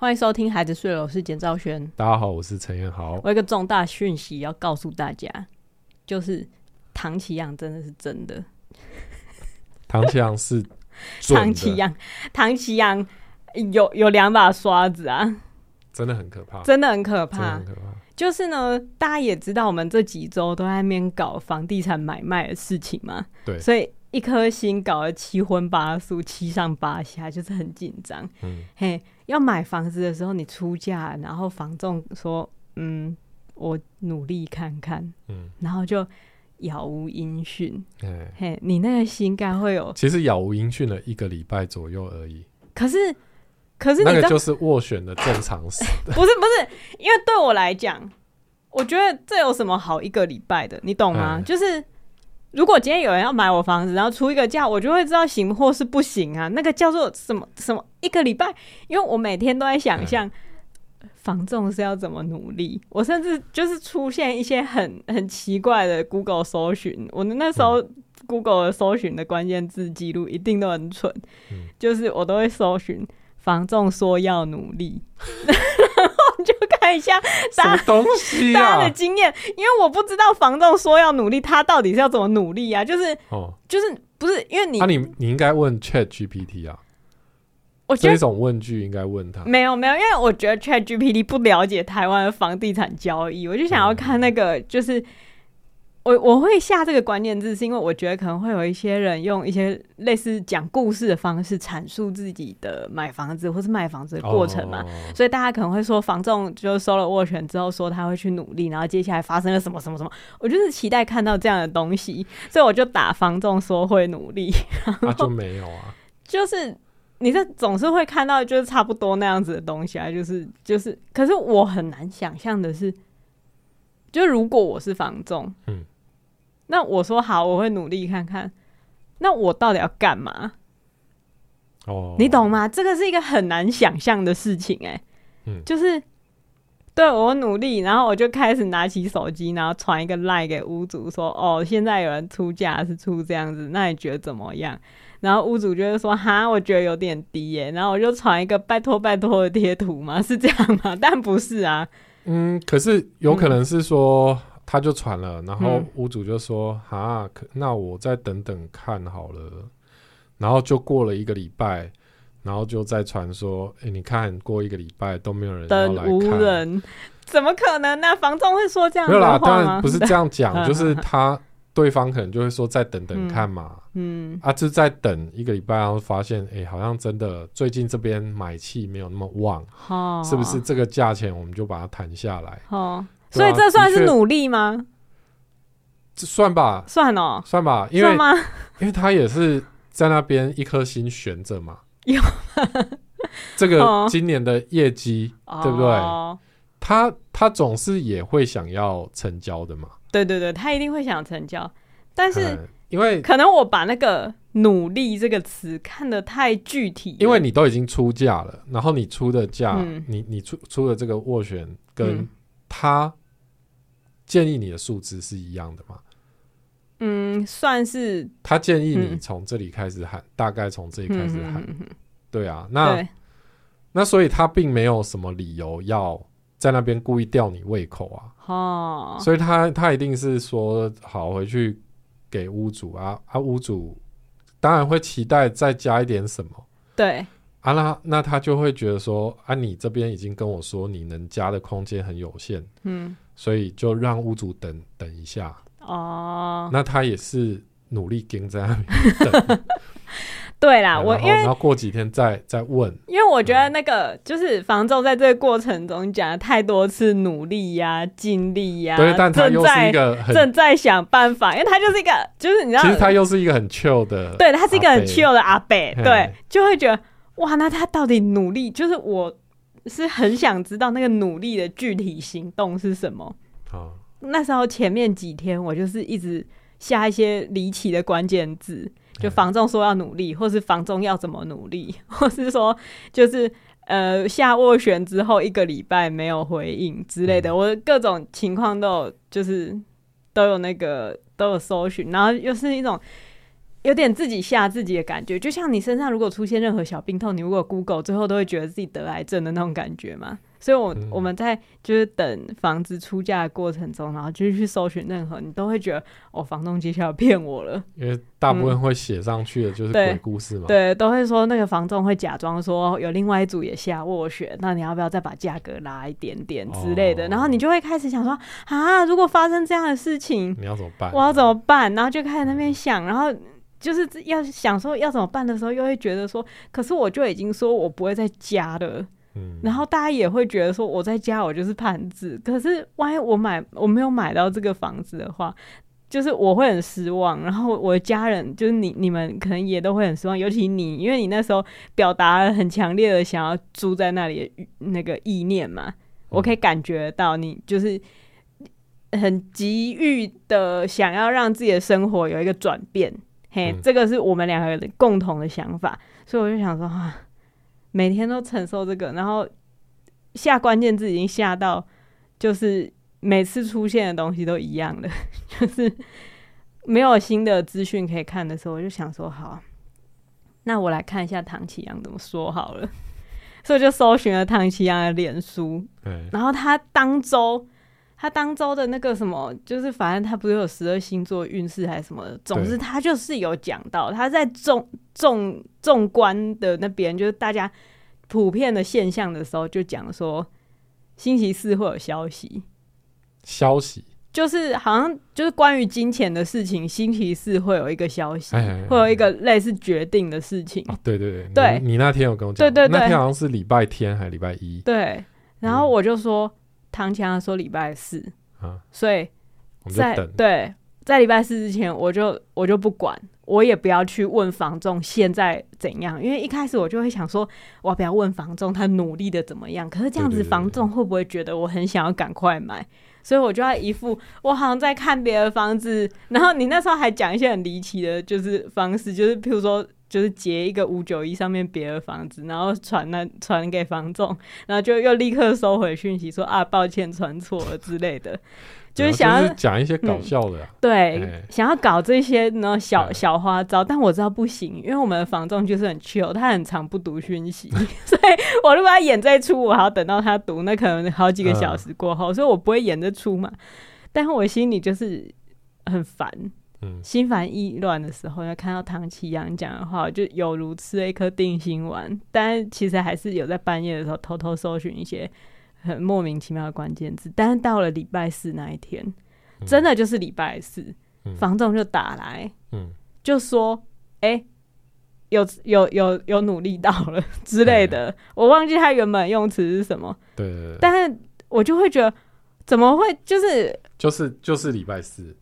欢迎收听《孩子睡了》，我是简兆轩。大家好，我是陈彦豪。我有一个重大讯息要告诉大家，就是唐綺阳真的是真的。唐綺阳是唐綺阳，唐綺阳有有两把刷子啊，真的很可怕，真的很可怕，很可怕。就是呢，大家也知道，我们这几周都在那边搞房地产买卖的事情嘛，对，所以。一颗心搞得七荤八素，七上八下，就是很紧张。嗯，嘿，要买房子的时候，你出价，然后房仲说：“嗯，我努力看看。”嗯，然后就杳无音讯。嘿，你那个心该会有，其实杳无音讯了一个礼拜左右而已。可是，可是你那个就是斡旋的正常时。不是不是，因为对我来讲，我觉得这有什么好一个礼拜的？你懂吗？就是。如果今天有人要买我房子，然后出一个价，我就会知道行或是不行啊。那个叫做什么什么一个礼拜，因为我每天都在想象房仲是要怎么努力。我甚至就是出现一些很很奇怪的 Google 搜寻，我的那时候 Google 搜寻的关键字记录一定都很蠢，就是我都会搜寻。房仲说要努力，然后就看一下大家东西、啊、大家的经验，因为我不知道房仲说要努力，他到底是要怎么努力啊？就是哦，就是不是因为你，那、啊、你你应该问 Chat GPT 啊，我觉得这种问句应该问他。没有没有，因为我觉得 Chat GPT 不了解台湾的房地产交易，我就想要看那个就是。我我会下这个关键字，是因为我觉得可能会有一些人用一些类似讲故事的方式阐述自己的买房子或是卖房子的过程嘛，哦、所以大家可能会说房仲就收了斡旋之后说他会去努力，然后接下来发生了什么什么什么，我就是期待看到这样的东西，所以我就打房仲说会努力，就没有啊，就是你这总是会看到就是差不多那样子的东西啊，就是就是，可是我很难想象的是，就如果我是房仲，嗯。那我说好，我会努力看看。那我到底要干嘛？哦，你懂吗？这个是一个很难想象的事情，欸，哎，嗯，就是对我努力，然后我就开始拿起手机，然后传一个 LINE 给屋主说：“哦，现在有人出价是出这样子，那你觉得怎么样？”然后屋主就会说：“哈，我觉得有点低耶。”然后我就传一个拜托拜托的贴图吗？是这样吗？但不是啊。嗯，可是有可能是说。嗯他就传了，然后屋主就说：“哈、嗯，那我再等等看好了。”然后就过了一个礼拜，然后就再传说：“哎、欸，你看，过一个礼拜都没有人要来看，怎么可能呢、啊？房仲会说这样的话吗？没有啦，当然不是这样讲，就是他对方可能就会说再等等看嘛。嗯，嗯啊，就再等一个礼拜，然后发现，哎、欸，好像真的最近这边买气没有那么旺，哦、是不是？这个价钱我们就把它谈下来。哦”所以这算是努力吗？这算吧，算哦，算吧，因为因为他也是在那边一颗心悬着嘛。有这个今年的业绩，对不对？他他总是也会想要成交的嘛。对对对，他一定会想成交，但是因为可能我把那个“努力”这个词看得太具体，因为你都已经出价了，然后你出的价，你你出出的这个斡旋跟他。建议你的数值是一样的吗？嗯，算是。他建议你从这里开始喊，嗯、大概从这里开始喊。对啊，那那所以他并没有什么理由要在那边故意吊你胃口啊。哦，所以他他一定是说好回去给屋主啊啊，屋主当然会期待再加一点什么。对啊，那那他就会觉得说啊，你这边已经跟我说你能加的空间很有限。嗯。所以就让屋主等等一下。哦，那他也是努力跟在那边等。对啦，我因为然后过几天再再问，因为我觉得那个就是房仲在这个过程中讲了太多次努力呀、尽力呀，对，但他又是一个正在想办法，因为他就是一个就是你知道，其实他又是一个很 chill 的，对，他是一个很 chill 的阿伯，对，就会觉得哇，那他到底努力就是我。是很想知道那个努力的具体行动是什么。哦，那时候前面几天我就是一直下一些离奇的关键字，就房仲说要努力，或是房仲要怎么努力，或是说就是呃下斡旋之后一个礼拜没有回应之类的，我各种情况都有，就是都有那个都有搜寻，然后又是一种有点自己吓自己的感觉，就像你身上如果出现任何小病痛，你如果 Google 最后都会觉得自己得癌症的那种感觉嘛。所以我，我、嗯、我们在就是等房子出价的过程中，然后就是去搜寻任何，你都会觉得哦，房东接下来骗我了。因为大部分会写上去的就是鬼故事嘛、嗯对。对，都会说那个房仲会假装说有另外一组也下斡旋，那你要不要再把价格拉一点点之类的？哦、然后你就会开始想说啊，如果发生这样的事情，你要怎么办？我要怎么办？然后就开始那边想，然后就是要想说要怎么办的时候，又会觉得说，可是我就已经说我不会再加了。嗯，然后大家也会觉得说我在家我就是盘子，可是万一我买我没有买到这个房子的话，就是我会很失望。然后我的家人就是你你们可能也都会很失望，尤其你，因为你那时候表达了很强烈的想要住在那里的那个意念嘛，我可以感觉到你就是很急于的想要让自己的生活有一个转变。嘿，这个是我们两个人共同的想法，所以我就想说啊。每天都承受这个，然后下关键字已经下到，就是每次出现的东西都一样的，就是没有新的资讯可以看的时候，我就想说好，那我来看一下唐启阳怎么说好了，所以就搜寻了唐启阳的脸书，然后他当周他当周的那个什么，就是反正他不是有十二星座运势还是什么的，总之他就是有讲到他在纵纵纵观的那边，就是大家普遍的现象的时候，就讲说星期四会有消息，消息就是好像就是关于金钱的事情，星期四会有一个消息，哎哎哎会有一个类似决定的事情。哦、对对对，对你，你那天有跟我讲，对对对，那天好像是礼拜天还是礼拜一？对，然后我就说。嗯唐强说礼拜四，啊，所以在对在礼拜四之前，我就我就不管，我也不要去问房仲现在怎样，因为一开始我就会想说，我要不要问房仲他努力的怎么样？可是这样子房仲会不会觉得我很想要赶快买？所以我就要一副我好像在看别的房子，然后你那时候还讲一些很离奇的，就是方式，就是譬如说。就是截一个五九一上面别的房子，然后传那传给房仲，然后就又立刻收回讯息说啊，抱歉传错了之类的，就是想要讲一些搞笑的、啊嗯，对，欸、想要搞这些呢小小花招，但我知道不行，因为我们的房仲就是很 chill，他很常不读讯息，所以我如果要演这出，我还要等到他读，那可能好几个小时过后，嗯、所以我不会演这出嘛，但是我心里就是很烦。嗯、心烦意乱的时候，要看到唐綺阳讲的话，就有如吃了一颗定心丸。但其实还是有在半夜的时候偷偷搜寻一些很莫名其妙的关键字。但是到了礼拜四那一天，嗯、真的就是礼拜四，嗯、房仲就打来，嗯、就说：“哎、欸，有有有有努力到了之类的。嗯”我忘记他原本用词是什么。对，对，对。但是我就会觉得，怎么会就是就是就是礼拜四。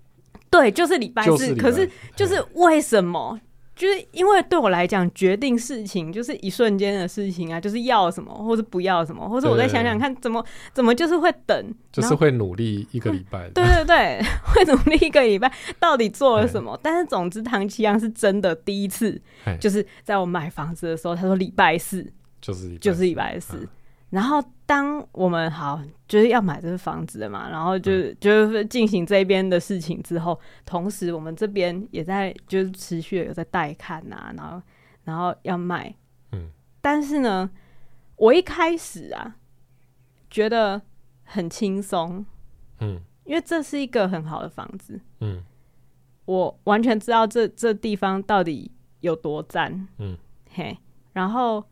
对，就是礼拜四。可是，就是为什么？就是因为对我来讲，决定事情就是一瞬间的事情啊，就是要什么，或者不要什么，或者我再想想看，怎么怎么就是会等，就是会努力一个礼拜。对对对，会努力一个礼拜，到底做了什么？但是总之，唐奇阳是真的第一次，就是在我买房子的时候，他说礼拜四，就是就是礼拜四。然后，当我们好就是要买这个房子的嘛，然后就、嗯、就是进行这边的事情之后，同时我们这边也在就是持续的有在带看呐、啊，然后然后要卖，嗯，但是呢，我一开始啊觉得很轻松，嗯，因为这是一个很好的房子，嗯，我完全知道这这地方到底有多赞，嗯，嘿，然后。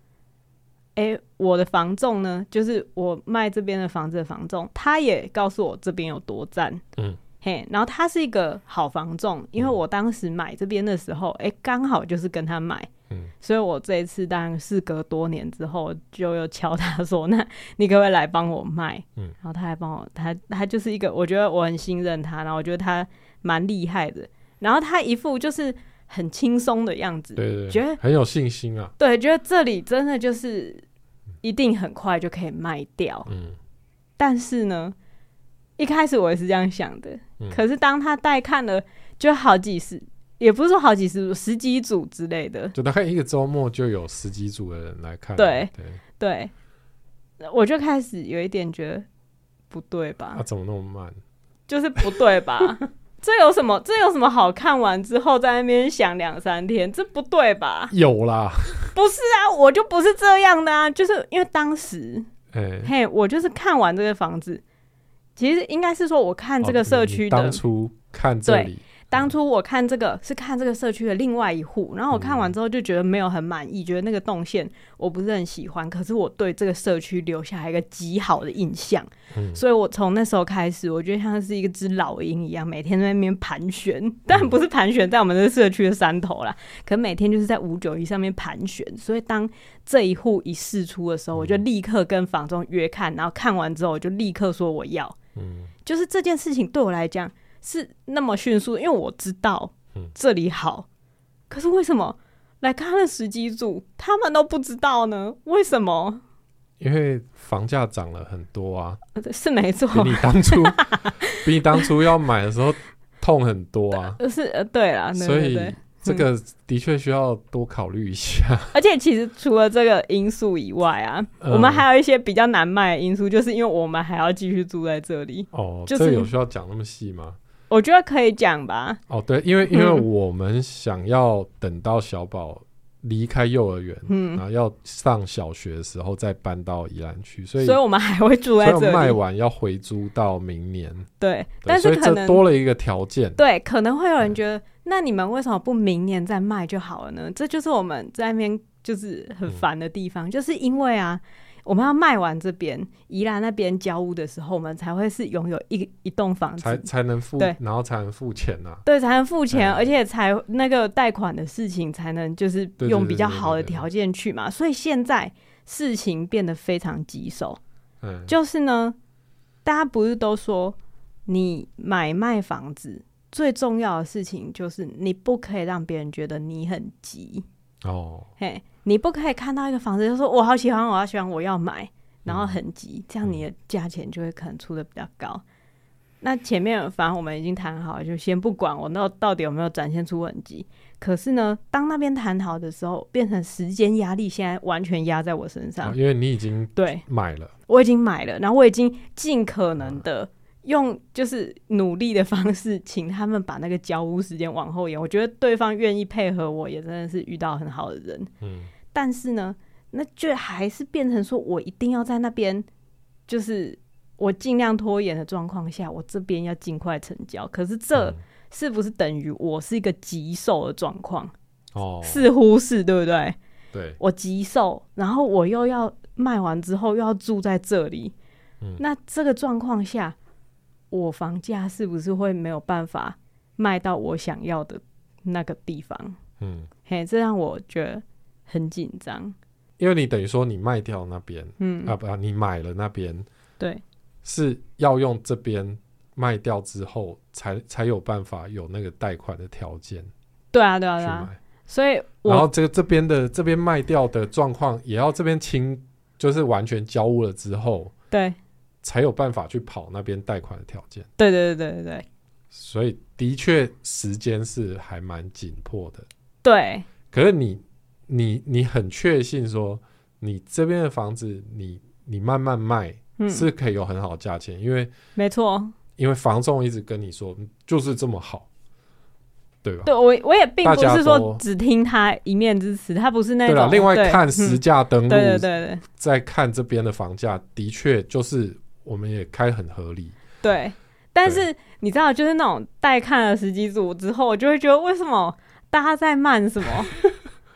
哎、欸，我的房仲呢，就是我卖这边的房子的房仲，他也告诉我这边有多赞，嗯，嘿，然后他是一个好房仲，因为我当时买这边的时候，哎、欸，刚好就是跟他买，嗯，所以我这一次当然事隔多年之后，就又敲他说，那你可不可以来帮我卖？嗯，然后他还帮我，他他就是一个，我觉得我很信任他，然后我觉得他蛮厉害的，然后他一副就是。很轻松的样子，对，觉得很有信心啊。对，觉得这里真的就是一定很快就可以卖掉。嗯，但是呢，一开始我也是这样想的。嗯，可是当他带看了，就好几十，也不是说好几十组，十几组之类的，就大概一个周末就有十几组的人来看。对对对，我就开始有一点觉得不对吧？他怎么那么慢？就是不对吧？这有什么？这有什么好看完之后在那边想两三天？这不对吧？有啦，不是啊，我就不是这样的啊，就是因为当时，欸、嘿，我就是看完这个房子，其实应该是说我看这个社区的、哦、当初看这里。当初我看这个是看这个社区的另外一户，然后我看完之后就觉得没有很满意，嗯，觉得那个动线我不是很喜欢。可是我对这个社区留下一个极好的印象，嗯，所以我从那时候开始，我觉得像是一个只老鹰一样，每天在那边盘旋，但不是盘旋在我们这个社区的山头啦，可每天就是在五九一上面盘旋。所以当这一户一试出的时候，我就立刻跟房东约看，然后看完之后我就立刻说我要，嗯，就是这件事情对我来讲。是那么迅速，因为我知道这里好，嗯、可是为什么来看的十几组，他们都不知道呢？为什么？因为房价涨了很多啊，是没错，比你当初 比你当初要买的时候痛很多啊，是呃，对啦，对对对，所以这个的确需要多考虑一下、嗯。而且其实除了这个因素以外啊、嗯，我们还有一些比较难卖的因素，就是因为我们还要继续住在这里。哦，就是、这有需要讲那么细吗？我觉得可以讲吧。哦，对，因为因为我们想要等到小宝离开幼儿园，嗯，然后要上小学的时候再搬到宜兰去，所以所以我们还会住在这里。卖完要回租到明年。对，对但是可能多了一个条件。对，可能会有人觉得，那你们为什么不明年再卖就好了呢？这就是我们在那边就是很烦的地方，嗯，就是因为啊。我们要卖完这边宜兰那边交屋的时候，我们才会是拥有一一栋房子，才才能付，对，然后才能付钱呐、啊，对，才能付钱，而且才那个贷款的事情才能就是用比较好的条件去嘛。所以现在事情变得非常棘手，嗯，就是呢，大家不是都说你买卖房子最重要的事情就是你不可以让别人觉得你很急。哦，嘿。你不可以看到一个房子就说我好喜欢，我好喜欢，我要买，然后很急，这样你的价钱就会可能出的比较高。那前面反正我们已经谈好了，就先不管我那到底有没有展现出很急。可是呢，当那边谈好的时候，变成时间压力现在完全压在我身上，因为你已经对买了，我已经买了，然后我已经尽可能的。用就是努力的方式，请他们把那个交屋时间往后延。我觉得对方愿意配合我，也真的是遇到很好的人。嗯，但是呢，那就还是变成说我一定要在那边，就是我尽量拖延的状况下，我这边要尽快成交。可是这是不是等于我是一个急售的状况？哦，似乎是，对不对？对，我急售，然后我又要卖完之后又要住在这里。嗯，那这个状况下。我房价是不是会没有办法卖到我想要的那个地方？嗯，嘿，这让我觉得很紧张。因为你等于说你卖掉那边，嗯啊不，你买了那边，对，是要用这边卖掉之后才才有办法有那个贷款的条件。对啊，对啊，对啊。所以，然后这个这边的这边卖掉的状况也要这边清，就是完全交屋了之后，对。才有办法去跑那边贷款的条件。对对对对对，所以的确时间是还蛮紧迫的。对，可是你你你很确信说，你这边的房子你，你你慢慢卖是可以有很好的价钱，嗯，因为没错，因为房仲一直跟你说就是这么好，对吧？对，我我也并不是说只听他一面之词，他不是那种。对了，另外看实价登录，对对对对，再看这边的房价，的确就是。我们也开很合理，对，但是你知道，就是那种带看了十几组之后，我就会觉得，为什么大家在慢什么？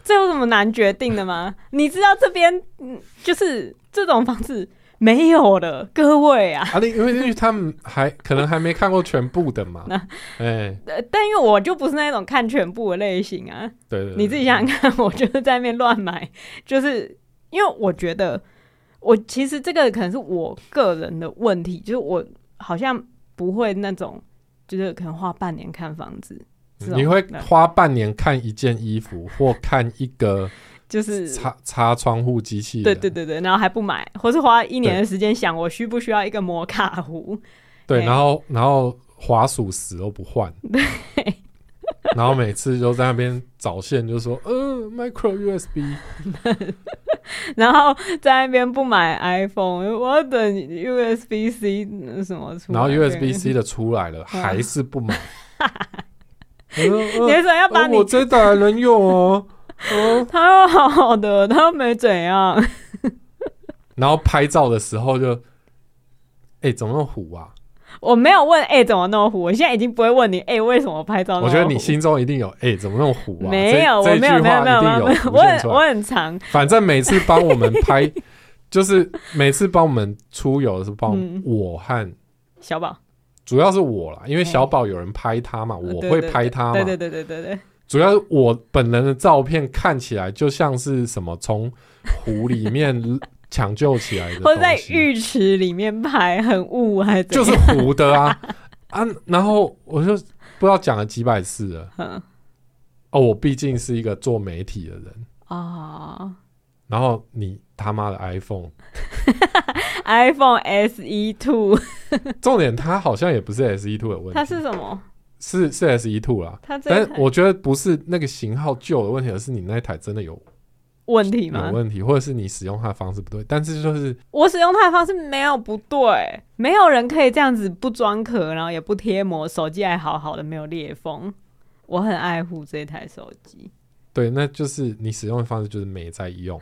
这有什么难决定的吗？你知道这边，嗯，就是这种房子没有了，各位啊，啊，因为因为他们还可能还没看过全部的嘛，那哎，但因为我就不是那种看全部的类型啊，对对，对，你自己想想看，我就是在那边乱买，就是因为我觉得。我其实这个可能是我个人的问题，就是我好像不会那种，就是可能花半年看房子。你会花半年看一件衣服，或看一个就是擦擦窗户机器。对对对对，然后还不买，或是花一年的时间想我需不需要一个摩卡壶。对，然后然后滑鼠死都不换。对。然后每次就在那边找线，就说呃，micro USB，然后在那边不买 iPhone，我要等 USB C 什么出来。然后 USB C 的出来了，还是不买。你为什么要把你？我这台还能用哦。他又好好的，他又没怎样。然后拍照的时候就，哎，怎么那么糊啊？我没有问，哎，怎么那么糊？我现在已经不会问你，哎，为什么拍照？我觉得你心中一定有，哎，怎么那么糊啊？没有，我没有，没有，没有，没有，我很，我很长。反正每次帮我们拍，就是每次帮我们出游的时候，帮我和小宝。主要是我啦，因为小宝有人拍他嘛，我会拍他嘛。对对对对对对。主要我本人的照片看起来就像是什么从湖里面抢救起来的，或者在浴池里面拍，很雾还是就是糊的啊 啊！然后我就不知道讲了几百次了。哦，我毕竟是一个做媒体的人啊。然后你他妈的 iPhone，iPhone SE Two，重点它好像也不是 SE Two 的问题，它是什么？是是 SE Two 啦，但是我觉得不是那个型号旧的问题，而是你那台真的有问题吗？有问题，或者是你使用它的方式不对。但是就是我使用它的方式没有不对，没有人可以这样子不装壳，然后也不贴膜，手机还好好的没有裂缝。我很爱护这台手机。对，那就是你使用的方式就是没在用。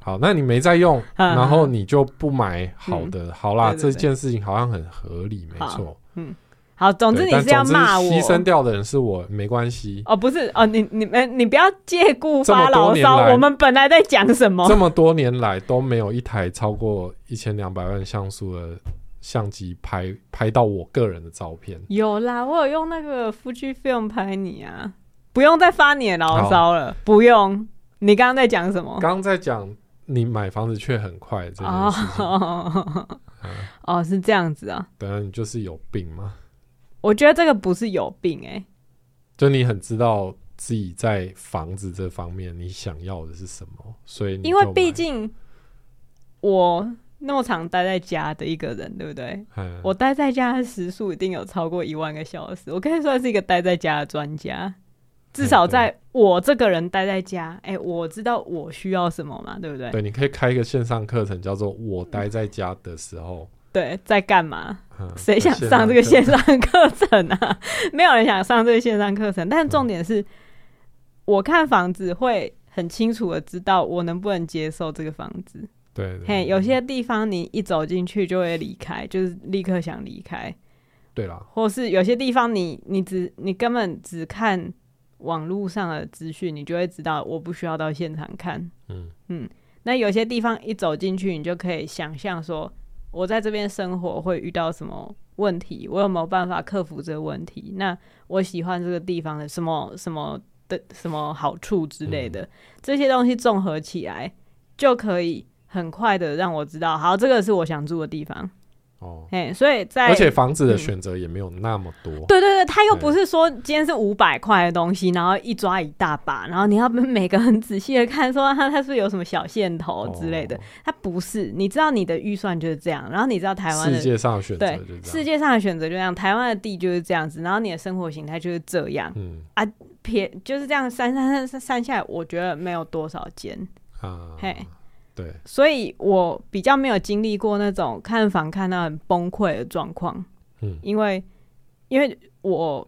好，那你没在用，然后你就不买好的。嗯、好啦，这件事情好像很合理，没错。嗯，好，总之你是要骂我，牺牲掉的人是我，没关系。哦，不是哦，你你们你不要借故发牢骚。我们本来在讲什么？这么多年来都没有一台超过一千两百万像素的相机拍拍到我个人的照片。有啦，我有用那个 Fujifilm 拍你啊。不用再发你的牢骚了，不用。你刚刚在讲什么？刚刚在讲你买房子却很快这件事情。哦，嗯、哦，是这样子啊。对啊，你就是有病吗？我觉得这个不是有病哎、欸，就你很知道自己在房子这方面你想要的是什么，所以因为毕竟我那么常待在家的一个人，对不对？嗯、我待在家的时数一定有超过一万个小时，我可以算是一个待在家的专家。至少在我这个人待在家，哎、欸，我知道我需要什么嘛，对不对？对，你可以开一个线上课程，叫做“我待在家的时候”。对，在干嘛？谁、嗯、想上这个线上课程啊？没有人想上这个线上课程。但重点是，嗯、我看房子会很清楚的知道我能不能接受这个房子。对，嘿，有些地方你一走进去就会离开，就是立刻想离开。对啦，或是有些地方你你只你根本只看。网络上的资讯，你就会知道我不需要到现场看。嗯嗯，那有些地方一走进去，你就可以想象说，我在这边生活会遇到什么问题，我有没有办法克服这个问题？那我喜欢这个地方的什么什么的什么好处之类的，嗯、这些东西综合起来，就可以很快的让我知道，好，这个是我想住的地方。哦，哎，所以在而且房子的选择也没有那么多。对对对，他又不是说今天是五百块的东西，然后一抓一大把，然后你要每个很仔细的看，说他他是有什么小线头之类的。他不是，你知道你的预算就是这样，然后你知道台湾世界上的选择对世界上的选择就这样，台湾的地就是这样子，然后你的生活形态就是这样。嗯啊，撇就是这样，删删删删下来，我觉得没有多少间啊，嘿。对，所以我比较没有经历过那种看房看到很崩溃的状况，嗯，因为因为我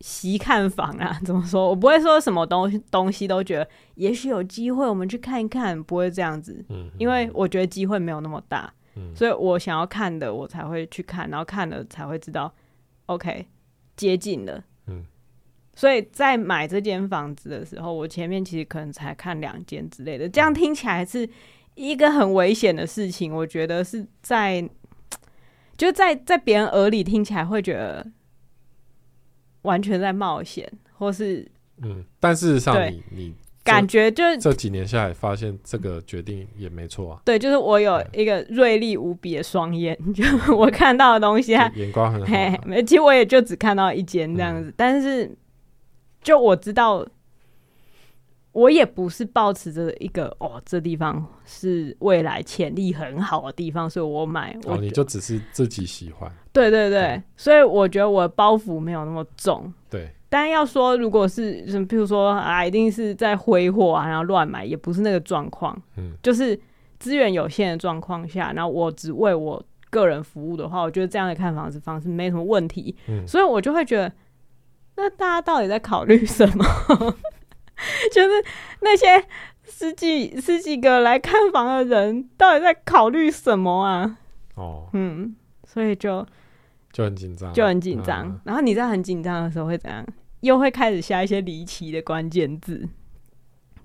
习看房啊，怎么说？我不会说什么东西东西都觉得，也许有机会我们去看一看，不会这样子，嗯，因为我觉得机会没有那么大，嗯，所以我想要看的我才会去看，然后看了才会知道，OK，接近了，嗯，所以在买这间房子的时候，我前面其实可能才看两间之类的，这样听起来是。一个很危险的事情，我觉得是在，就在在别人耳里听起来会觉得完全在冒险，或是嗯，但事实上你，你你感觉就是这几年下来发现这个决定也没错啊。对，就是我有一个锐利无比的双眼，嗯、就我看到的东西，眼光很好、啊。其实我也就只看到一间这样子，嗯、但是就我知道。我也不是抱持着一个哦，这地方是未来潜力很好的地方，所以我买。哦，你就只是自己喜欢。对对对，对所以我觉得我的包袱没有那么重。对。但要说，如果是什么，譬如说啊，一定是在挥霍啊，然后乱买，也不是那个状况。嗯。就是资源有限的状况下，然后我只为我个人服务的话，我觉得这样的看房子方式没什么问题。嗯，所以我就会觉得，那大家到底在考虑什么？就是那些十几十几个来看房的人，到底在考虑什么啊？哦，嗯，所以就就很紧张，就很紧张。嗯、然后你在很紧张的时候会怎样？又会开始下一些离奇的关键字，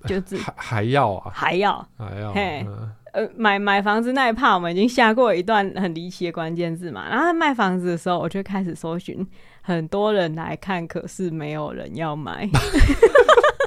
就是还还要啊，还要还要嘿。嗯呃，买买房子那一趴，我们已经下过一段很离奇的关键字嘛。然后卖房子的时候，我就开始搜寻，很多人来看，可是没有人要买。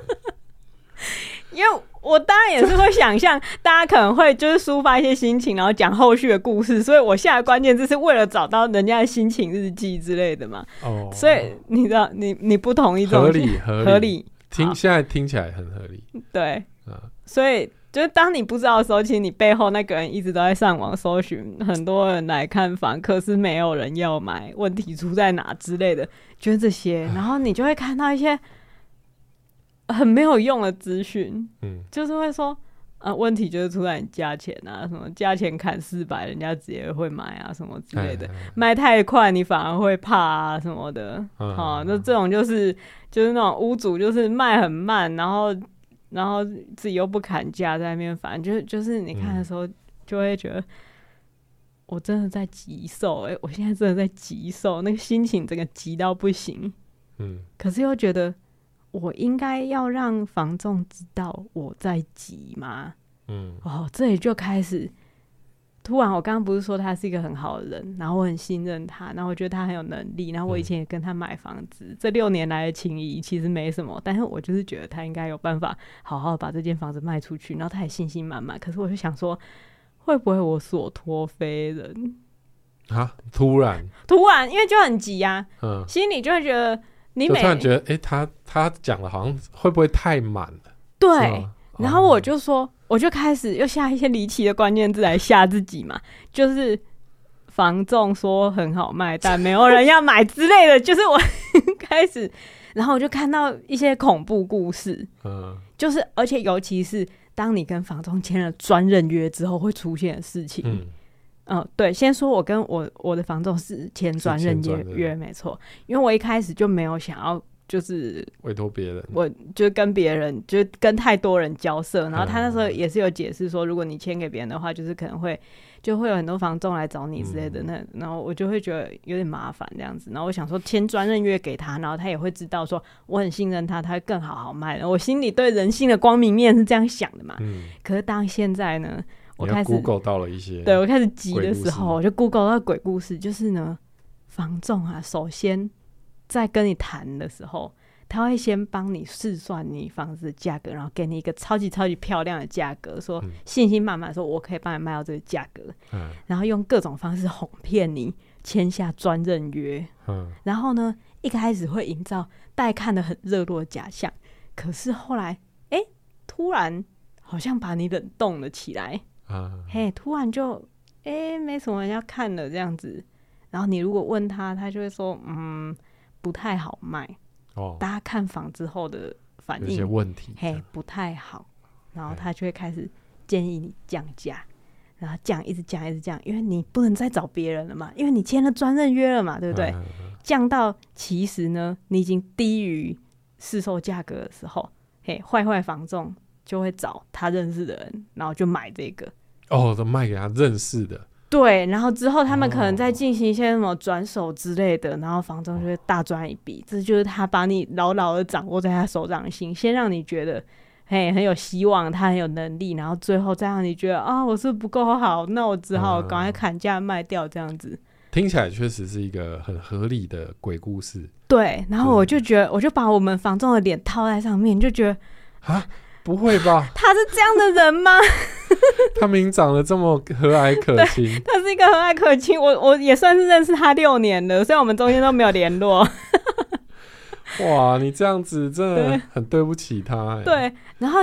因为我当然也是会想象，大家可能会就是抒发一些心情，然后讲后续的故事。所以我下的关键字是为了找到人家的心情日记之类的嘛。哦，所以你知道，你你不同意这种合理合理，合理听现在听起来很合理。对，嗯，所以。就是当你不知道的时候，其实你背后那个人一直都在上网搜寻，很多人来看房，可是没有人要买，问题出在哪之类的，就是这些。然后你就会看到一些很没有用的资讯，嗯，就是会说，呃，问题就是出在你价钱啊，什么价钱砍四百，人家直接会买啊，什么之类的，卖太快你反而会怕啊，什么的，好，那这种就是就是那种屋主就是卖很慢，然后。然后自己又不砍价，在那边反正就是就是你看的时候，就会觉得我真的在急售哎，我现在真的在急售，那个心情整个急到不行。嗯，可是又觉得我应该要让房仲知道我在急吗？嗯，哦，这里就开始。突然，我刚刚不是说他是一个很好的人，然后我很信任他，然后我觉得他很有能力，然后我以前也跟他买房子，嗯、这六年来的情谊其实没什么，但是我就是觉得他应该有办法好好把这间房子卖出去，然后他也信心满满。可是我就想说，会不会我所托非人啊？突然，突然，因为就很急呀、啊，嗯，心里就会觉得你每突然觉得，哎、欸，他他讲的好像会不会太满了？对，然后我就说。我就开始又下一些离奇的关键字来吓自己嘛，就是房仲说很好卖，但没有人要买之类的。就是我开始，然后我就看到一些恐怖故事，嗯，就是而且尤其是当你跟房仲签了专任约之后会出现的事情，嗯，嗯，对，先说我跟我我的房仲是签专任约约没错，因为我一开始就没有想要。就是委托别人，我就跟别人，就跟太多人交涉。然后他那时候也是有解释说，如果你签给别人的话，就是可能会就会有很多房仲来找你之类的。那然后我就会觉得有点麻烦这样子。然后我想说签专任约给他，然后他也会知道说我很信任他，他会更好好卖。我心里对人性的光明面是这样想的嘛。可是当现在呢，我开始 Google 到了一些，对我开始急的时候，我就 Google 到鬼故事，就是呢，房仲啊，首先。在跟你谈的时候，他会先帮你试算你房子的价格，然后给你一个超级超级漂亮的价格，说信心满满说我可以帮你卖到这个价格，嗯，然后用各种方式哄骗你签下专任约，嗯，然后呢，一开始会营造带看的很热络的假象，可是后来，哎，突然好像把你冷冻了起来，啊，嘿，突然就哎没什么人要看了这样子，然后你如果问他，他就会说，嗯。不太好卖。哦，大家看房之后的反应，有些问题，嘿，不太好，然后他就会开始建议你降价，然后降，一直降，一直降，因为你不能再找别人了嘛，因为你签了专任约了嘛，对不对？降到其实呢，你已经低于市售价格的时候，嘿，坏坏房仲就会找他认识的人，然后就买这个，哦，都卖给他认识的。对，然后之后他们可能再进行一些什么转手之类的，哦、然后房东就会大赚一笔。这就是他把你牢牢的掌握在他手掌心，先让你觉得嘿很有希望，他很有能力，然后最后再让你觉得啊，我是不够好，那我只好赶快砍价卖掉这样子。嗯、听起来确实是一个很合理的鬼故事。对，然后我就觉得，我就把我们房东的脸套在上面，就觉得啊。不会吧？他是这样的人吗？他明明长得这么和蔼可亲，他是一个和蔼可亲。我我也算是认识他六年了，虽然我们中间都没有联络。哇，你这样子真的很对不起他。对，然后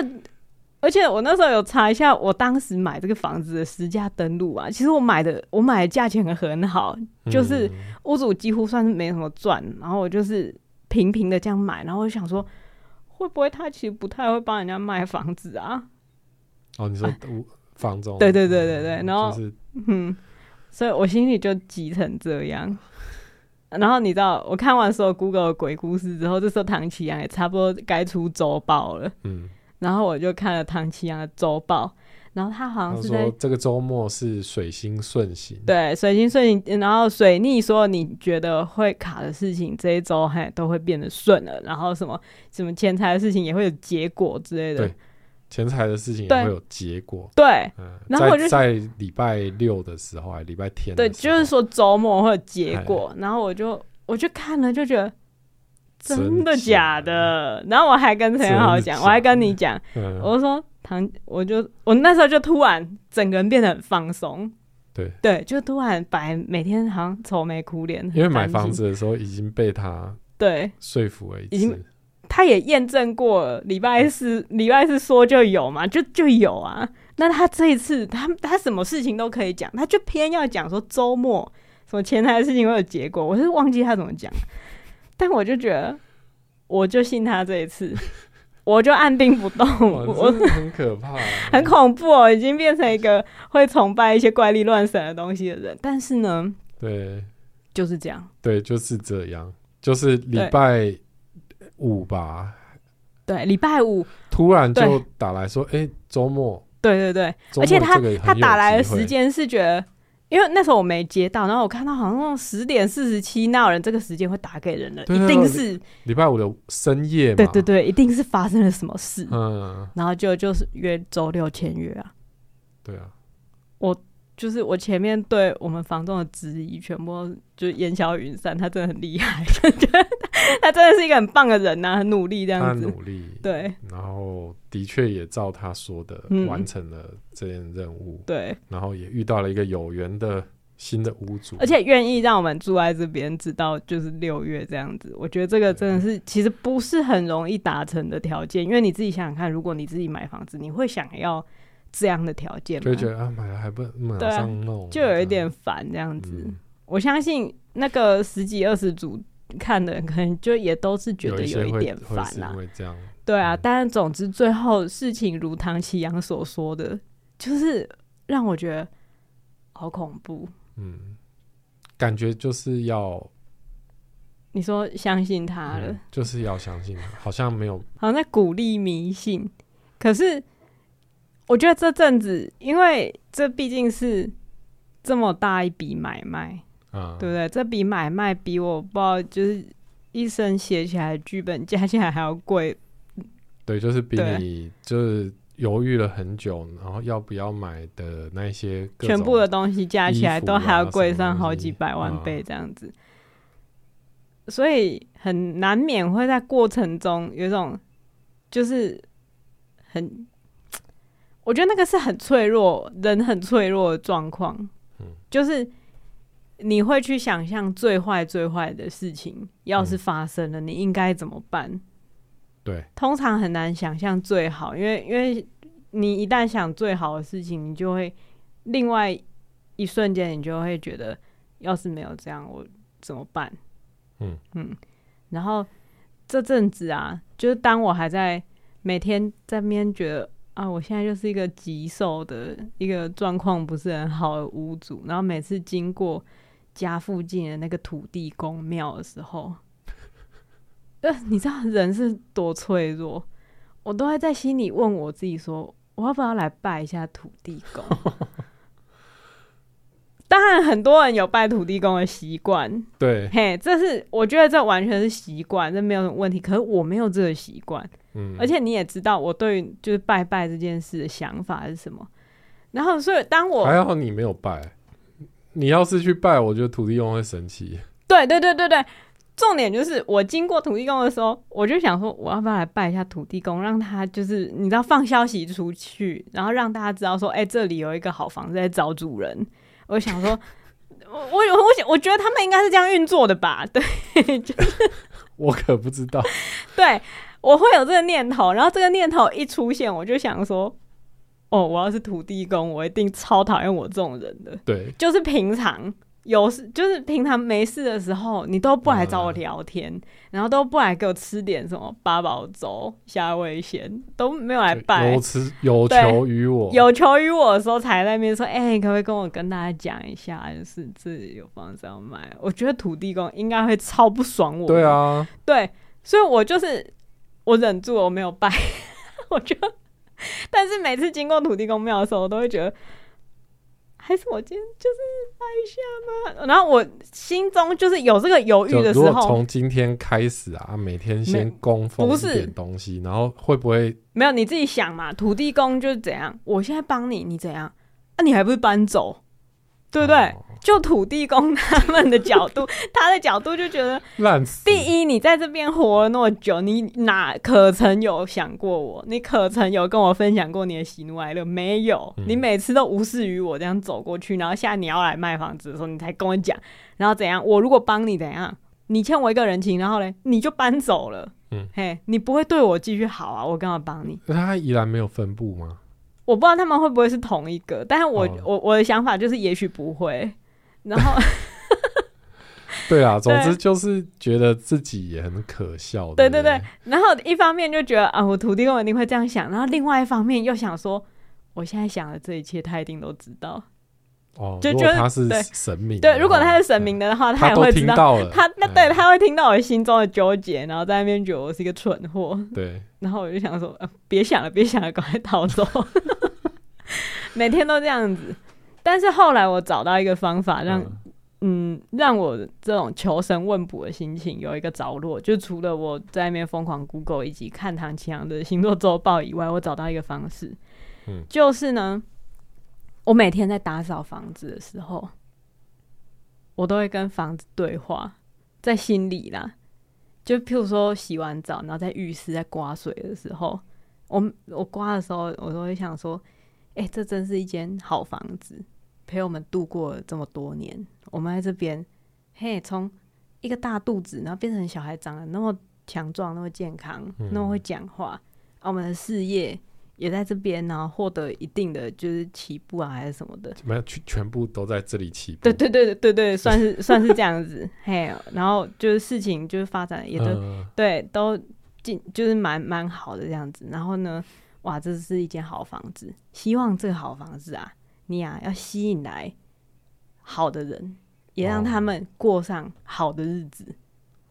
而且我那时候有查一下，我当时买这个房子的实价登录啊，其实我买的我买的价钱很好，就是屋主几乎算是没什么赚，然后我就是平平的这样买，然后我就想说。会不会他其实不太会帮人家卖房子啊？哦，你说房东？对对对对对，然后、就是、嗯，所以我心里就急成这样。然后你知道，我看完所有 Google 的鬼故事之后，这时候唐奇阳也差不多该出周报了。嗯，然后我就看了唐奇阳的周报，然后他好像是在说这个周末是水星顺行，对，水星顺行，然后水逆，所有你觉得会卡的事情，这一周还都会变得顺了，然后什么什么钱财的事情也会有结果之类的。钱财的事情也会有结果，对，嗯、然后我就在礼拜六的时候，还礼拜天，对，就是说周末会有结果，然后我就我就看了，就觉得真的假的，然后我还跟陈元豪讲，我还跟你讲，嗯、我就说唐，我就我那时候就突然整个人变得很放松，对对，就突然白每天好像愁眉苦脸，因为买房子的时候已经被他对说服了一次。他也验证过，礼拜四礼拜四说就有嘛，就就有啊。那他这一次，他他什么事情都可以讲，他就偏要讲说周末什么前台的事情会有结果。我是忘记他怎么讲，但我就觉得，我就信他这一次，我就按兵不动。我 很可怕，很恐怖哦，已经变成一个会崇拜一些怪力乱神的东西的人。但是呢，对，就是这样，对，就是这样，就是礼拜。五吧，对，礼拜五突然就打来说，哎，周、欸、末，对对对，而且他他打来的时间是觉得，因为那时候我没接到，然后我看到好像十点四十七，那有人这个时间会打给人了？对对对，一定是礼拜五的深夜嘛，对对对，一定是发生了什么事，嗯，然后就就是约周六签约啊，对啊，我。就是我前面对我们房东的质疑，全部就烟消云散。他真的很厉害，觉他真的是一个很棒的人呐、啊，很努力这样子。他努力，对。然后的确也照他说的完成了这件任务。嗯、对。然后也遇到了一个有缘的新的屋主，而且愿意让我们住在这边，直到就是六月这样子。我觉得这个真的是其实不是很容易达成的条件，因为你自己想想看，如果你自己买房子，你会想要。这样的条件，就觉得啊，买了还不马上弄，就有一点烦这样子。嗯、我相信那个十几二十组看的人，可能就也都是觉得有一点烦啦。对啊，嗯、但是总之最后事情如唐綺阳所说的，就是让我觉得好恐怖。嗯，感觉就是要你说相信他了，嗯、就是要相信他，好像没有，好像在鼓励迷信，可是。我觉得这阵子，因为这毕竟是这么大一笔买卖，啊、对不对？这笔买卖比我不知道，就是一生写起来的剧本加起来还要贵。对，就是比你就是犹豫了很久，然后要不要买的那些全部的东西加起来都还要贵上好几百万倍这样子，啊、所以很难免会在过程中有一种就是很。我觉得那个是很脆弱，人很脆弱的状况，嗯，就是你会去想象最坏、最坏的事情要是发生了，你应该怎么办？对，通常很难想象最好，因为因为你一旦想最好的事情，你就会另外一瞬间，你就会觉得，要是没有这样，我怎么办？嗯嗯，然后这阵子啊，就是当我还在每天在那边觉得。啊，我现在就是一个极瘦的一个状况不是很好的屋主，然后每次经过家附近的那个土地公庙的时候，呃，你知道人是多脆弱，我都会在心里问我自己说，我要不要来拜一下土地公？当然，很多人有拜土地公的习惯，对，嘿，这是我觉得这完全是习惯，这没有什么问题。可是我没有这个习惯。嗯，而且你也知道我对就是拜拜这件事的想法是什么，然后所以当我还好你没有拜，你要是去拜，我觉得土地公会生气。对对对对对，重点就是我经过土地公的时候，我就想说我要不要来拜一下土地公，让他就是你知道放消息出去，然后让大家知道说，哎、欸，这里有一个好房子在找主人。我想说，我我我想我觉得他们应该是这样运作的吧？对，就是我可不知道。对。我会有这个念头，然后这个念头一出现，我就想说：“哦，我要是土地公，我一定超讨厌我这种人的。”对，就是平常有事就是平常没事的时候，你都不来找我聊天，嗯、然后都不来给我吃点什么八宝粥、虾味鲜，都没有来拜。有吃有求于我，有求于我的时候才在那边说，哎、欸，可不可以跟我跟大家讲一下，就是这里有房子要卖？我觉得土地公应该会超不爽我。对啊，对，所以我就是我忍住了，我没有拜。我就，但是每次经过土地公庙的时候，我都会觉得。还是我今天就是拍一下吗？然后我心中就是有这个犹豫的时候。从今天开始啊，每天先供奉一点东西，然后会不会？没有，你自己想嘛。土地公就是怎样？我现在帮你，你怎样？啊，你还不是搬走？对不对？哦就土地公他们的角度，他的角度就觉得，第一，你在这边活了那么久，你哪可曾有想过我？你可曾有跟我分享过你的喜怒哀乐？没有，你每次都无视于我这样走过去，然后现在你要来卖房子的时候，你才跟我讲，然后怎样？我如果帮你怎样？你欠我一个人情，然后嘞，你就搬走了，嗯，嘿，你不会对我继续好啊？我干嘛帮你？他依然没有分布吗？我不知道他们会不会是同一个，但是我、哦、我我的想法就是，也许不会。然后，对啊，总之就是觉得自己也很可笑。对对对，然后一方面就觉得啊，我徒弟跟我一定会这样想，然后另外一方面又想说，我现在想的这一切，他一定都知道。哦，就觉得他是神明，对，如果他是神明的话，他也会知道。他那对，他会听到我心中的纠结，然后在那边觉得我是一个蠢货。对，然后我就想说，别想了，别想了，赶快逃走。每天都这样子。但是后来我找到一个方法让，让嗯，嗯让我这种求神问卜的心情有一个着落。就除了我在那边疯狂 Google 以及看唐奇阳的星座周报以外，我找到一个方式，嗯，就是呢，我每天在打扫房子的时候，我都会跟房子对话，在心里啦。就譬如说洗完澡，然后在浴室在刮水的时候，我我刮的时候，我都会想说。哎、欸，这真是一间好房子，陪我们度过了这么多年。我们在这边，嘿，从一个大肚子，然后变成小孩长得那么强壮、那么健康、嗯、那么会讲话，啊，我们的事业也在这边，然后获得一定的就是起步啊，还是什么的，没有全全部都在这里起步。对对对对对，算是算是这样子。嘿，然后就是事情就是发展也都、呃、对，都进就是蛮蛮好的这样子。然后呢？哇，这是一间好房子。希望这个好房子啊，你啊要吸引来好的人，也让他们过上好的日子。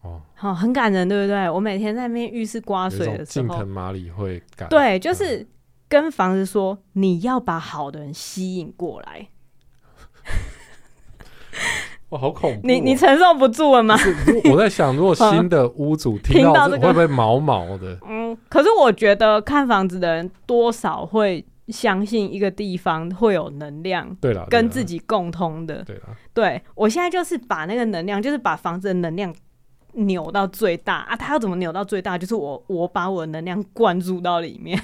哦，好，很感人，对不对？我每天在那边浴室刮水的时候，近藤麻里会感。对，就是跟房子说，嗯、你要把好的人吸引过来。哇，好恐怖、哦！你你承受不住了吗？我在想，如果新的屋主听到这个，会不会毛毛的？嗯，可是我觉得看房子的人多少会相信一个地方会有能量，对了，跟自己共通的。对了，对我现在就是把那个能量，就是把房子的能量扭到最大啊！他要怎么扭到最大？就是我我把我的能量灌注到里面，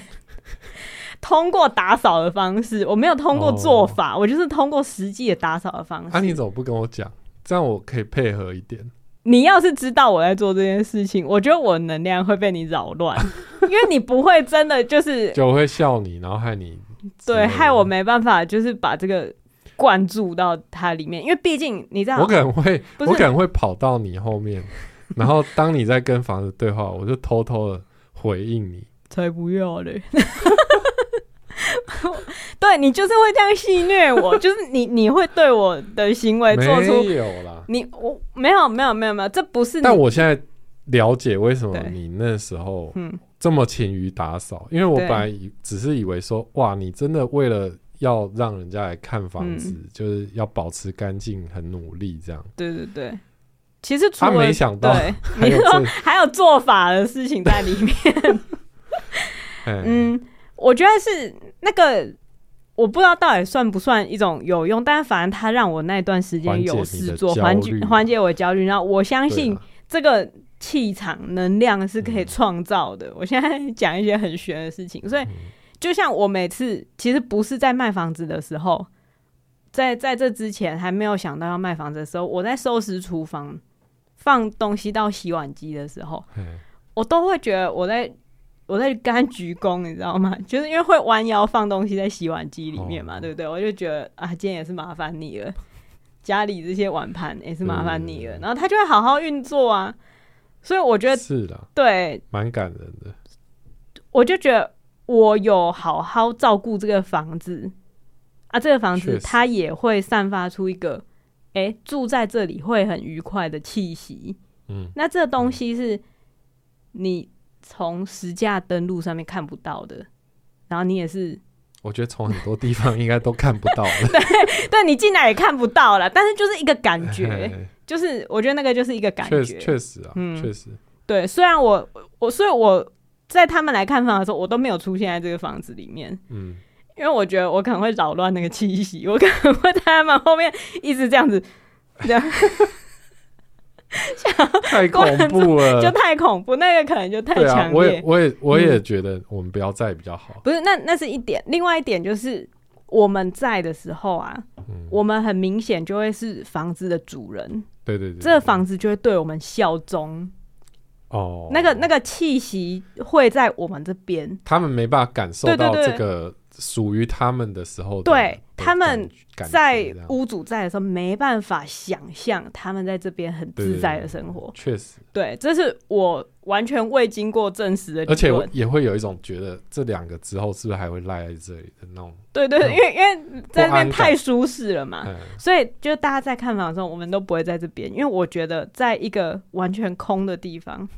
通过打扫的方式，我没有通过做法，哦、我就是通过实际的打扫的方式。啊，你怎么不跟我讲？这样我可以配合一点。你要是知道我在做这件事情，我觉得我的能量会被你扰乱，因为你不会真的就是就会笑你，然后害你对，害我没办法就是把这个灌注到它里面，因为毕竟你知道，我可能会我可能会跑到你后面，然后当你在跟房子对话，我就偷偷的回应你，才不要嘞。对，你就是会这样戏虐我，就是你你会对我的行为做出没有啦，你我没有没有没有没有，这不是。但我现在了解为什么你那时候这么勤于打扫，因为我本来只是以为说哇，你真的为了要让人家来看房子，嗯、就是要保持干净，很努力这样。对对对，其实他没想到，你说还有做法的事情在里面。嗯。我觉得是那个，我不知道到底算不算一种有用，但是反正他让我那段时间有事做，缓解缓解我焦虑。然后我相信这个气场能量是可以创造的。我现在讲一些很玄的事情，所以就像我每次其实不是在卖房子的时候，在在这之前还没有想到要卖房子的时候，我在收拾厨房、放东西到洗碗机的时候，我都会觉得我在。我在跟他鞠躬，你知道吗？就是因为会弯腰放东西在洗碗机里面嘛，哦、对不对？我就觉得啊，今天也是麻烦你了。家里这些碗盘也是麻烦你了，然后他就会好好运作啊。所以我觉得是的，对，蛮感人的。我就觉得我有好好照顾这个房子啊，这个房子它也会散发出一个，哎、欸，住在这里会很愉快的气息。嗯，那这东西是你从实价登录上面看不到的，然后你也是，我觉得从很多地方应该都看不到了。对，对你进来也看不到了，但是就是一个感觉，就是我觉得那个就是一个感觉，确实啊，嗯，确实。对，虽然我我所以我在他们来看房的时候，我都没有出现在这个房子里面，嗯，因为我觉得我可能会扰乱那个气息，我可能会在他们后面一直这样子，这样。太恐怖了，就太恐怖，那个可能就太强烈。我也，我也，我也觉得我们不要在比较好。不是，那那是一点，另外一点就是我们在的时候啊，我们很明显就会是房子的主人。对对对，这个房子就会对我们效忠。哦，那个那个气息会在我们这边，他们没办法感受到这个。属于他们的时候的，对，他们在屋主在的时候没办法想象他们在这边很自在的生活。确实，对，这是我完全未经过证实的，而且也会有一种觉得这两个之后是不是还会赖在这里的那种。对对，因为因为在那边太舒适了嘛，所以就大家在看房的时候，我们都不会在这边，因为我觉得在一个完全空的地方。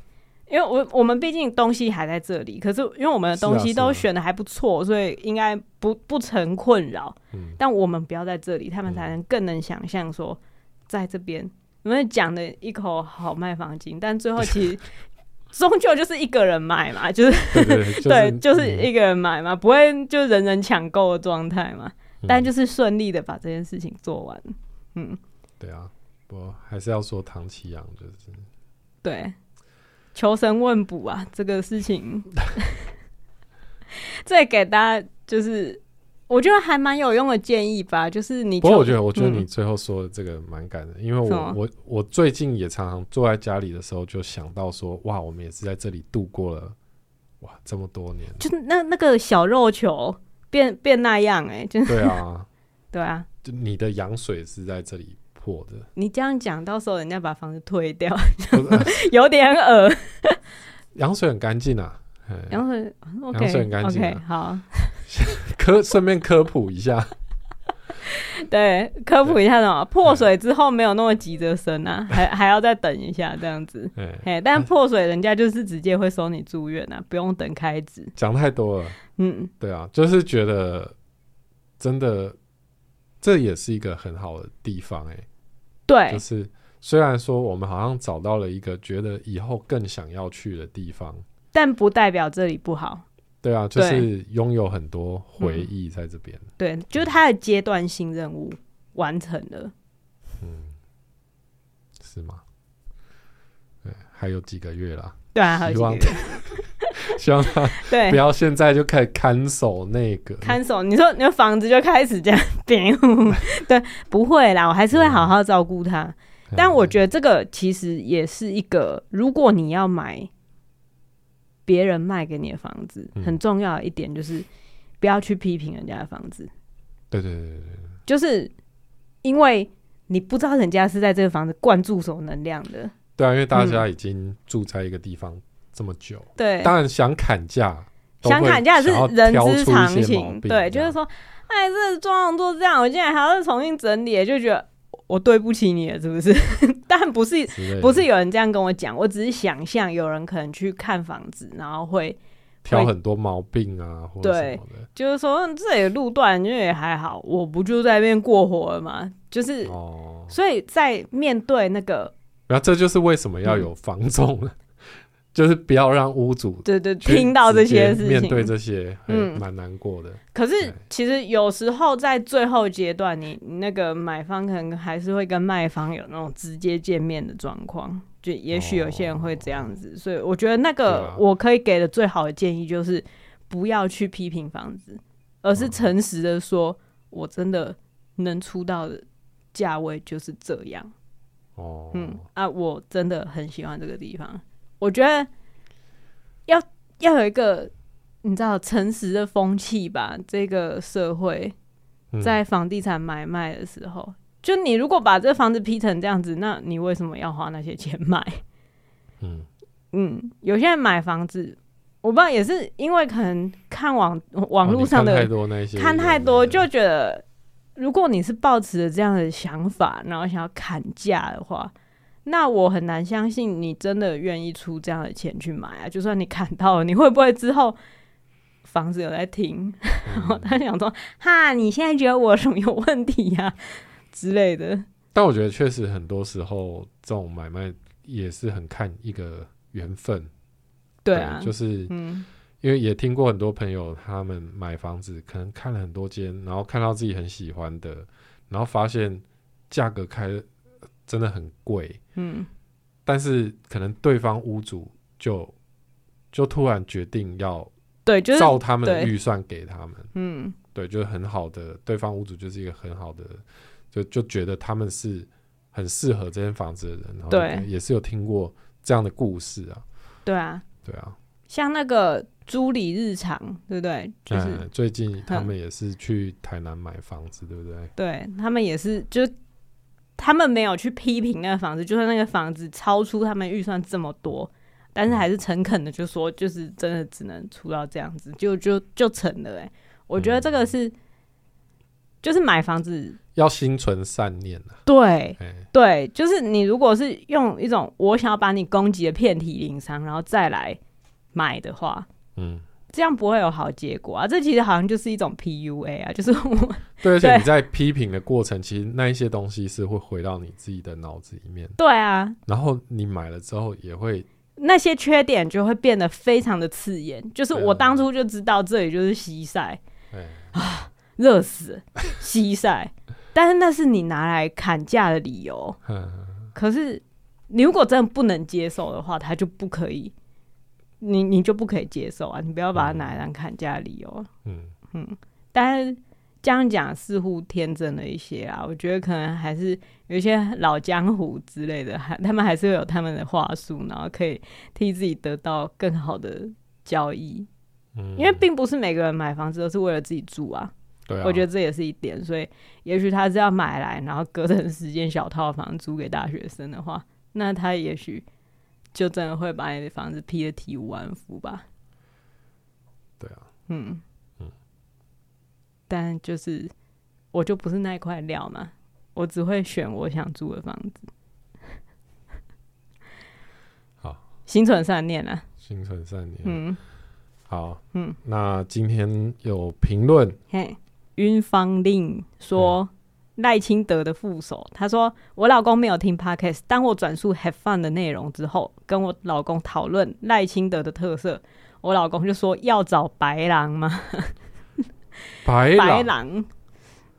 因为我我们毕竟东西还在这里，可是因为我们的东西都选的还不错，所以应该不不成困扰。但我们不要在这里，他们才能更能想象说，在这边我们讲的一口好卖房金，但最后其实 终究就是一个人买嘛，就是对，就是一个人买嘛，不会就人人抢购的状态嘛。但就是顺利的把这件事情做完。嗯，对啊，我还是要说唐綺阳就是对。求神问卜啊，这个事情，这给大家就是我觉得还蛮有用的建议吧。就是你，不过我觉得，我觉得你最后说的这个蛮感人，嗯、因为我我我最近也常常坐在家里的时候，就想到说，哇，我们也是在这里度过了哇这么多年，就是那那个小肉球变变那样哎、欸，就是对啊，对啊，就你的羊水是在这里。破的，你这样讲，到时候人家把房子退掉，有点恶。羊水很干净啊，羊水，羊水很干净。好，科顺便科普一下，对，科普一下什么？破水之后没有那么急着生啊，还还要再等一下这样子。哎，但破水人家就是直接会收你住院啊，不用等开指。讲太多了，嗯，对啊，就是觉得真的，这也是一个很好的地方哎。对，就是虽然说我们好像找到了一个觉得以后更想要去的地方，但不代表这里不好。对啊，就是拥有很多回忆在这边。嗯。对，就是他的阶段性任务完成了。嗯，是吗？对，还有几个月啦。对啊，还有几个月。希望他对不要现在就开始看守那个看守。你说你的房子就开始这样变，对，不会啦，我还是会好好照顾他。嗯、但我觉得这个其实也是一个，如果你要买别人卖给你的房子，嗯、很重要的一点就是不要去批评人家的房子。对对对对，就是因为你不知道人家是在这个房子灌注什么能量的。对啊，因为大家已经住在一个地方。这么久，对，当然想砍价，想砍价是人之常情，对，就是说，哎，这装潢都这样，我现在还要再重新整理，就觉得我对不起你了，是不是？但不是，不是有人这样跟我讲，我只是想象有人可能去看房子，然后会挑很多毛病啊，或者什么的，就是说这里路段因为也还好，我不就在那边过活了嘛？就是，哦，所以在面对那个，然后这就是为什么要有房仲了。就是不要让屋主对对听到这些事情，面对这些，嗯，蛮难过的。可是其实有时候在最后阶段，你那个买方可能还是会跟卖方有那种直接见面的状况，就也许有些人会这样子。所以我觉得那个我可以给的最好的建议就是不要去批评房子，而是诚实的说，我真的能出到的价位就是这样。哦，嗯啊，我真的很喜欢这个地方。我觉得要要有一个你知道诚实的风气吧。这个社会在房地产买卖的时候，就你如果把这房子批成这样子，那你为什么要花那些钱买？嗯嗯，有些人买房子，我不知道也是因为可能看网网络上的、哦、看太多那些，看太多就觉得，如果你是抱持着这样的想法，然后想要砍价的话，那我很难相信你真的愿意出这样的钱去买啊！就算你砍到了，你会不会之后房子有在停？嗯、然 后他想说：“哈，你现在觉得我什么有问题呀、啊？”之类的。但我觉得确实很多时候这种买卖也是很看一个缘分。对啊，对就是，嗯，因为也听过很多朋友他们买房子，可能看了很多间，然后看到自己很喜欢的，然后发现价格开。真的很贵，嗯，但是可能对方屋主就就突然决定要对，就是照他们的预算给他们，嗯，对，就是很好的，对方屋主就是一个很好的，就就觉得他们是很适合这间房子的人，然后对，也是有听过这样的故事啊，对啊，对啊，像那个租里日常，对不对？就是、嗯、最近他们也是去台南买房子，对不对？对他们也是就。他们没有去批评那个房子，就算那个房子超出他们预算这么多，但是还是诚恳的就说，就是真的只能出到这样子，就就就成了。哎，我觉得这个是，嗯、就是买房子要心存善念啊。对，对，就是你如果是用一种我想要把你攻击的遍体鳞伤，然后再来买的话，嗯。这样不会有好结果啊！这其实好像就是一种 PUA 啊，就是我对，而且你在批评的过程，其实那一些东西是会回到你自己的脑子里面。对啊，然后你买了之后也会那些缺点就会变得非常的刺眼。就是我当初就知道这里就是西晒，啊，热死西晒，但是那是你拿来砍价的理由。可是你如果真的不能接受的话，它就不可以。你你就不可以接受啊！你不要把它拿来当砍价理由。嗯嗯，但是这样讲似乎天真了一些啊。我觉得可能还是有一些老江湖之类的，还他们还是会有他们的话术，然后可以替自己得到更好的交易。嗯，因为并不是每个人买房子都是为了自己住啊。对啊，我觉得这也是一点。所以也许他是要买来，然后隔成时间小套房租给大学生的话，那他也许。就真的会把你的房子批的体无完肤吧？对啊，嗯。嗯，但就是我就不是那块料嘛，我只会选我想住的房子。好，心存善念啊，心存善念。嗯，好，嗯，那今天有评论，嘿，云方令说。嗯赖清德的副手，他说：“我老公没有听 Podcast，当我转述 Have Fun 的内容之后，跟我老公讨论赖清德的特色，我老公就说要找白狼吗？白狼白狼，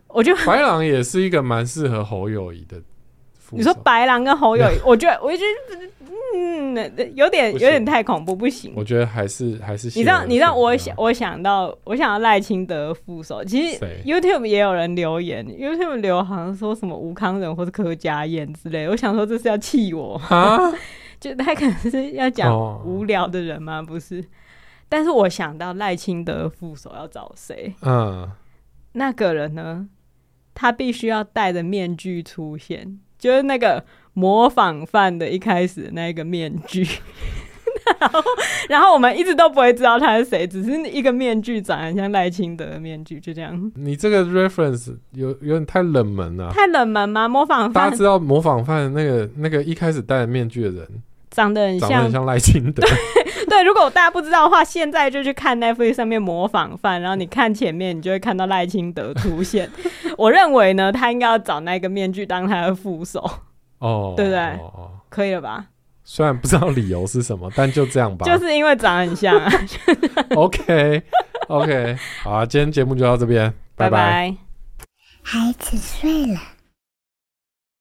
我觉得白狼也是一个蛮适合侯友谊的。你说白狼跟侯友宜，我觉得，我觉得。”嗯，有点有点太恐怖，不行。我觉得还是还是你知道，你知道，我想我想到我想到赖清德副手，其实 YouTube 也有人留言，YouTube 留好像说什么吴康仁或是柯佳燕之类，我想说这是要气我。啊，就他可能是要讲无聊的人吗？不是，但是我想到赖清德副手要找谁？嗯，那个人呢，他必须要戴着面具出现，就是那个。模仿犯的一开始的那个面具，然后然后我们一直都不会知道他是谁，只是一个面具长得像赖清德的面具，就这样。你这个 reference 有有点太冷门了，太冷门吗？模仿犯，大家知道模仿犯那个那个一开始戴着面具的人，长得很像，长得很像赖清德。对，如果大家不知道的话，现在就去看 Netflix 上面模仿犯，然后你看前面，你就会看到赖清德出现。我认为呢，他应该要找那个面具当他的副手。哦，对不对？哦，可以了吧？虽然不知道理由是什么，但就这样吧。就是因为长得很像啊。OK，OK，、okay, okay, 好啊，今天节目就到这边，拜拜。孩子睡了。